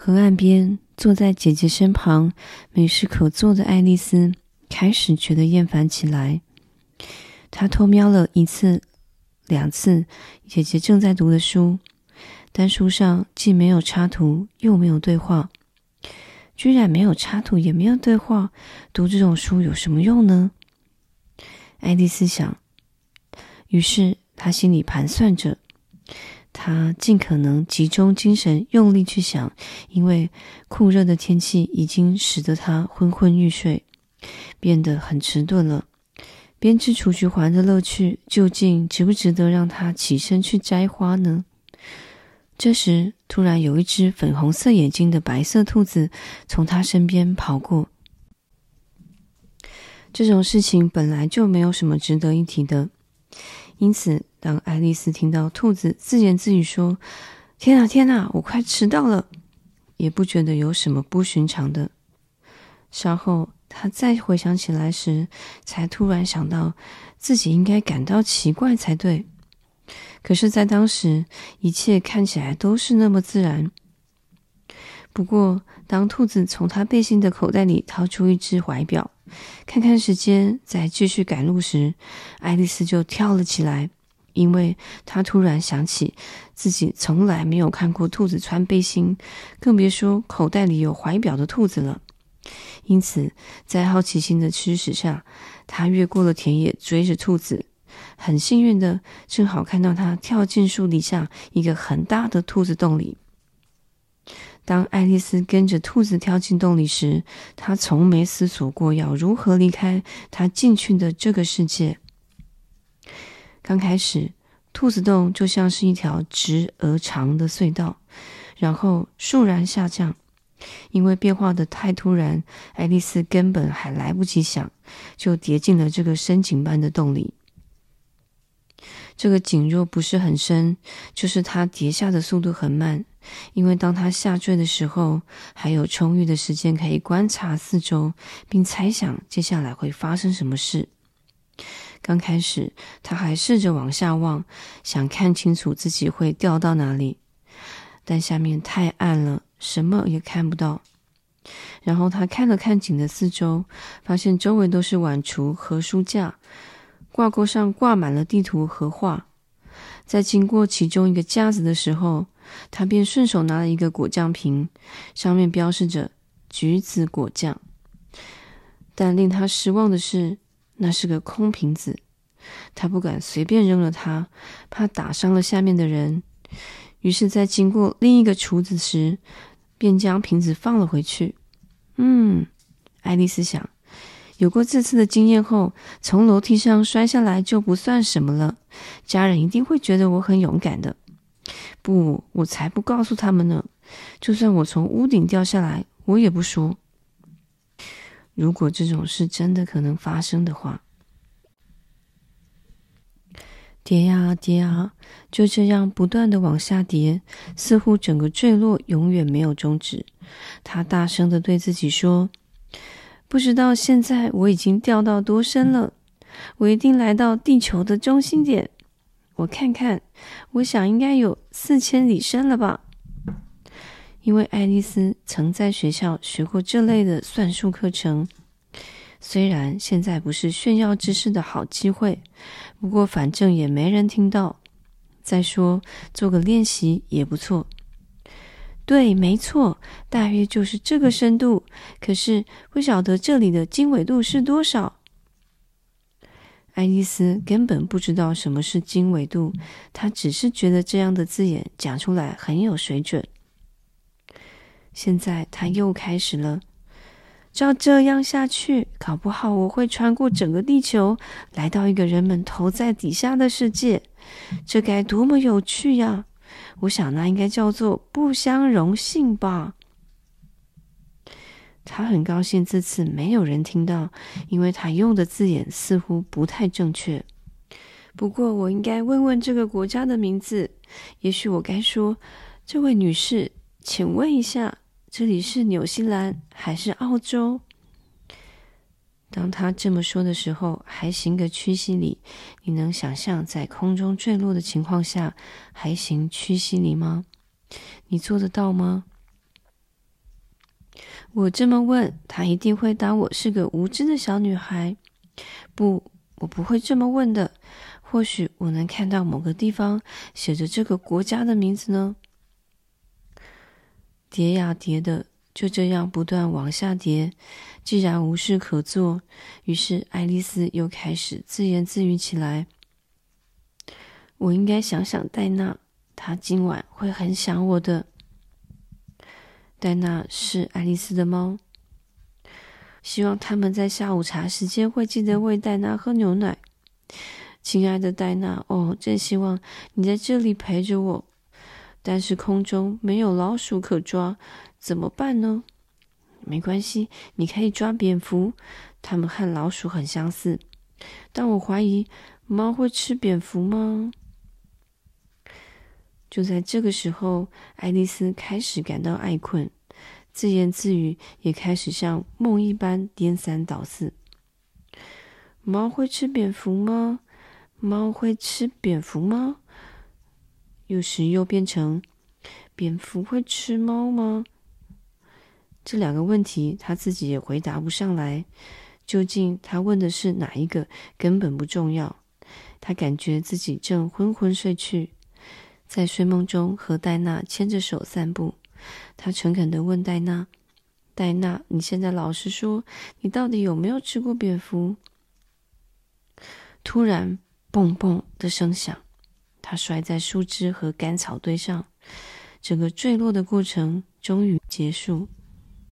河岸边，坐在姐姐身旁，没事可做的爱丽丝开始觉得厌烦起来。她偷瞄了一次、两次姐姐正在读的书，但书上既没有插图，又没有对话。居然没有插图，也没有对话，读这种书有什么用呢？爱丽丝想。于是她心里盘算着。他尽可能集中精神，用力去想，因为酷热的天气已经使得他昏昏欲睡，变得很迟钝了。编织雏菊环的乐趣究竟值不值得让他起身去摘花呢？这时，突然有一只粉红色眼睛的白色兔子从他身边跑过。这种事情本来就没有什么值得一提的，因此。当爱丽丝听到兔子自言自语说：“天哪，天哪，我快迟到了！”也不觉得有什么不寻常的。稍后，她再回想起来时，才突然想到自己应该感到奇怪才对。可是，在当时，一切看起来都是那么自然。不过，当兔子从她背心的口袋里掏出一只怀表，看看时间，再继续赶路时，爱丽丝就跳了起来。因为他突然想起自己从来没有看过兔子穿背心，更别说口袋里有怀表的兔子了。因此，在好奇心的驱使下，他越过了田野，追着兔子。很幸运的，正好看到他跳进树底下一个很大的兔子洞里。当爱丽丝跟着兔子跳进洞里时，她从没思索过要如何离开她进去的这个世界。刚开始，兔子洞就像是一条直而长的隧道，然后倏然下降，因为变化的太突然，爱丽丝根本还来不及想，就跌进了这个深井般的洞里。这个井若不是很深，就是它跌下的速度很慢，因为当它下坠的时候，还有充裕的时间可以观察四周，并猜想接下来会发生什么事。刚开始，他还试着往下望，想看清楚自己会掉到哪里，但下面太暗了，什么也看不到。然后他看了看井的四周，发现周围都是碗橱和书架，挂钩上挂满了地图和画。在经过其中一个架子的时候，他便顺手拿了一个果酱瓶，上面标示着“橘子果酱”。但令他失望的是，那是个空瓶子，他不敢随便扔了它，怕打伤了下面的人。于是，在经过另一个厨子时，便将瓶子放了回去。嗯，爱丽丝想，有过这次的经验后，从楼梯上摔下来就不算什么了。家人一定会觉得我很勇敢的。不，我才不告诉他们呢。就算我从屋顶掉下来，我也不说。如果这种事真的可能发生的话，跌呀跌啊，就这样不断的往下跌，似乎整个坠落永远没有终止。他大声的对自己说：“不知道现在我已经掉到多深了，我一定来到地球的中心点。我看看，我想应该有四千里深了吧。”因为爱丽丝曾在学校学过这类的算术课程，虽然现在不是炫耀知识的好机会，不过反正也没人听到。再说，做个练习也不错。对，没错，大约就是这个深度。可是不晓得这里的经纬度是多少。爱丽丝根本不知道什么是经纬度，她只是觉得这样的字眼讲出来很有水准。现在他又开始了，照这样下去，搞不好我会穿过整个地球，来到一个人们头在底下的世界，这该多么有趣呀！我想那应该叫做不相容性吧。他很高兴这次没有人听到，因为他用的字眼似乎不太正确。不过我应该问问这个国家的名字，也许我该说：“这位女士，请问一下。”这里是纽西兰还是澳洲？当他这么说的时候，还行个屈膝礼。你能想象在空中坠落的情况下还行屈膝礼吗？你做得到吗？我这么问，他一定会当我是个无知的小女孩。不，我不会这么问的。或许我能看到某个地方写着这个国家的名字呢。叠呀叠的，就这样不断往下叠。既然无事可做，于是爱丽丝又开始自言自语起来：“我应该想想戴娜，她今晚会很想我的。”戴娜是爱丽丝的猫，希望他们在下午茶时间会记得喂戴娜喝牛奶。亲爱的戴娜，哦，真希望你在这里陪着我。但是空中没有老鼠可抓，怎么办呢？没关系，你可以抓蝙蝠，它们和老鼠很相似。但我怀疑猫会吃蝙蝠吗？就在这个时候，爱丽丝开始感到爱困，自言自语也开始像梦一般颠三倒四。猫会吃蝙蝠吗？猫会吃蝙蝠吗？有时又变成蝙蝠会吃猫吗？这两个问题他自己也回答不上来。究竟他问的是哪一个，根本不重要。他感觉自己正昏昏睡去，在睡梦中和戴娜牵着手散步。他诚恳地问戴娜：“戴娜，你现在老实说，你到底有没有吃过蝙蝠？”突然。砰砰的声响，他摔在树枝和干草堆上，整个坠落的过程终于结束。